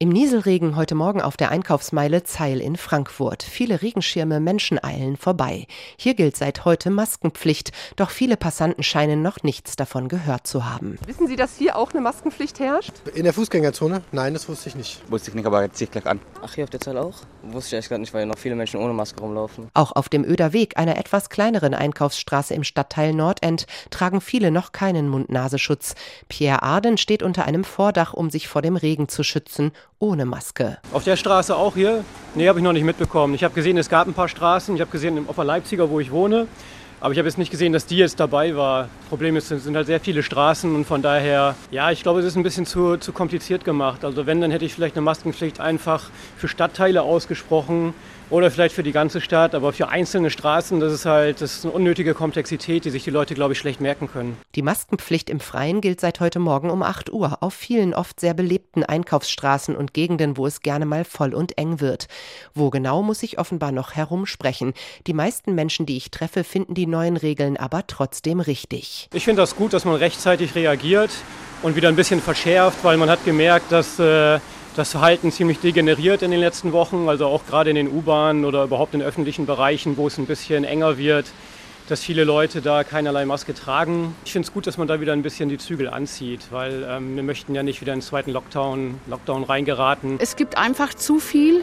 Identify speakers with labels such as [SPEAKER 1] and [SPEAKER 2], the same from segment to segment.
[SPEAKER 1] Im Nieselregen heute Morgen auf der Einkaufsmeile Zeil in Frankfurt. Viele Regenschirme, Menschen eilen vorbei. Hier gilt seit heute Maskenpflicht, doch viele Passanten scheinen noch nichts davon gehört zu haben.
[SPEAKER 2] Wissen Sie, dass hier auch eine Maskenpflicht herrscht?
[SPEAKER 3] In der Fußgängerzone? Nein, das wusste ich nicht.
[SPEAKER 4] Wusste ich nicht, aber jetzt ziehe ich gleich an.
[SPEAKER 5] Ach, hier auf der Zeil auch? Wusste ich echt gar nicht, weil noch viele Menschen ohne Maske rumlaufen.
[SPEAKER 1] Auch auf dem Öder Weg, einer etwas kleineren Einkaufsstraße im Stadtteil Nordend, tragen viele noch keinen Mund-Nasenschutz. Pierre Arden steht unter einem Vordach, um sich vor dem Regen zu schützen ohne Maske.
[SPEAKER 6] Auf der Straße auch hier? Nee, habe ich noch nicht mitbekommen. Ich habe gesehen, es gab ein paar Straßen. Ich habe gesehen, auf der Leipziger, wo ich wohne. Aber ich habe jetzt nicht gesehen, dass die jetzt dabei war. Problem ist, es sind halt sehr viele Straßen und von daher, ja, ich glaube, es ist ein bisschen zu, zu kompliziert gemacht. Also wenn, dann hätte ich vielleicht eine Maskenpflicht einfach für Stadtteile ausgesprochen oder vielleicht für die ganze Stadt, aber für einzelne Straßen, das ist halt das ist eine unnötige Komplexität, die sich die Leute, glaube ich, schlecht merken können.
[SPEAKER 1] Die Maskenpflicht im Freien gilt seit heute Morgen um 8 Uhr auf vielen oft sehr belebten Einkaufsstraßen und Gegenden, wo es gerne mal voll und eng wird. Wo genau muss ich offenbar noch herumsprechen. Die meisten Menschen, die ich treffe, finden die neuen Regeln aber trotzdem richtig.
[SPEAKER 6] Ich finde das gut, dass man rechtzeitig reagiert und wieder ein bisschen verschärft, weil man hat gemerkt, dass äh, das Verhalten ziemlich degeneriert in den letzten Wochen, also auch gerade in den U-Bahnen oder überhaupt in öffentlichen Bereichen, wo es ein bisschen enger wird dass viele Leute da keinerlei Maske tragen. Ich finde es gut, dass man da wieder ein bisschen die Zügel anzieht, weil ähm, wir möchten ja nicht wieder in den zweiten Lockdown, Lockdown reingeraten.
[SPEAKER 7] Es gibt einfach zu viel,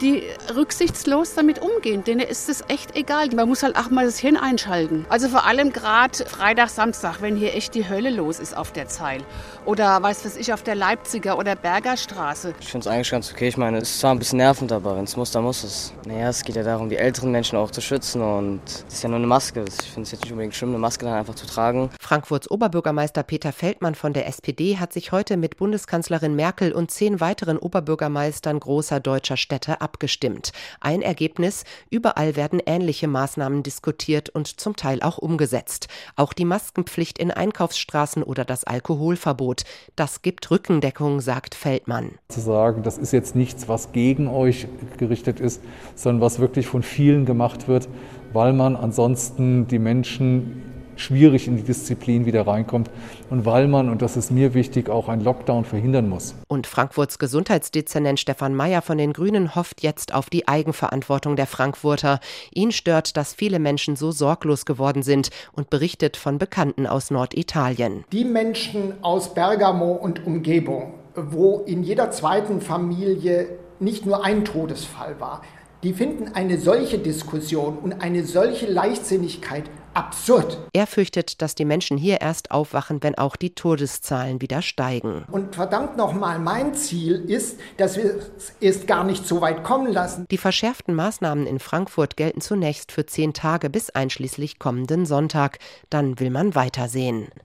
[SPEAKER 7] die rücksichtslos damit umgehen. Denen ist es echt egal. Man muss halt auch mal das Hirn einschalten. Also vor allem gerade Freitag, Samstag, wenn hier echt die Hölle los ist auf der Zeil. Oder weiß was ich, auf der Leipziger oder Berger Straße.
[SPEAKER 5] Ich finde es eigentlich ganz okay. Ich meine, es ist zwar ein bisschen nervend, aber wenn es muss, dann muss es. Naja, es geht ja darum, die älteren Menschen auch zu schützen und es ist ja nur eine Maske. Maske. Ich finde es jetzt nicht unbedingt schlimm, eine Maske dann einfach zu tragen.
[SPEAKER 1] Frankfurts Oberbürgermeister Peter Feldmann von der SPD hat sich heute mit Bundeskanzlerin Merkel und zehn weiteren Oberbürgermeistern großer deutscher Städte abgestimmt. Ein Ergebnis, überall werden ähnliche Maßnahmen diskutiert und zum Teil auch umgesetzt. Auch die Maskenpflicht in Einkaufsstraßen oder das Alkoholverbot. Das gibt Rückendeckung, sagt Feldmann.
[SPEAKER 8] Zu sagen, das ist jetzt nichts, was gegen euch gerichtet ist, sondern was wirklich von vielen gemacht wird, weil man ansonsten die Menschen schwierig in die Disziplin wieder reinkommt und weil man, und das ist mir wichtig, auch einen Lockdown verhindern muss.
[SPEAKER 1] Und Frankfurts Gesundheitsdezernent Stefan Mayer von den Grünen hofft jetzt auf die Eigenverantwortung der Frankfurter. Ihn stört, dass viele Menschen so sorglos geworden sind und berichtet von Bekannten aus Norditalien.
[SPEAKER 9] Die Menschen aus Bergamo und Umgebung, wo in jeder zweiten Familie nicht nur ein Todesfall war, die finden eine solche Diskussion und eine solche Leichtsinnigkeit absurd.
[SPEAKER 1] Er fürchtet, dass die Menschen hier erst aufwachen, wenn auch die Todeszahlen wieder steigen.
[SPEAKER 9] Und verdammt nochmal, mein Ziel ist, dass wir es erst gar nicht so weit kommen lassen.
[SPEAKER 1] Die verschärften Maßnahmen in Frankfurt gelten zunächst für zehn Tage bis einschließlich kommenden Sonntag. Dann will man weitersehen.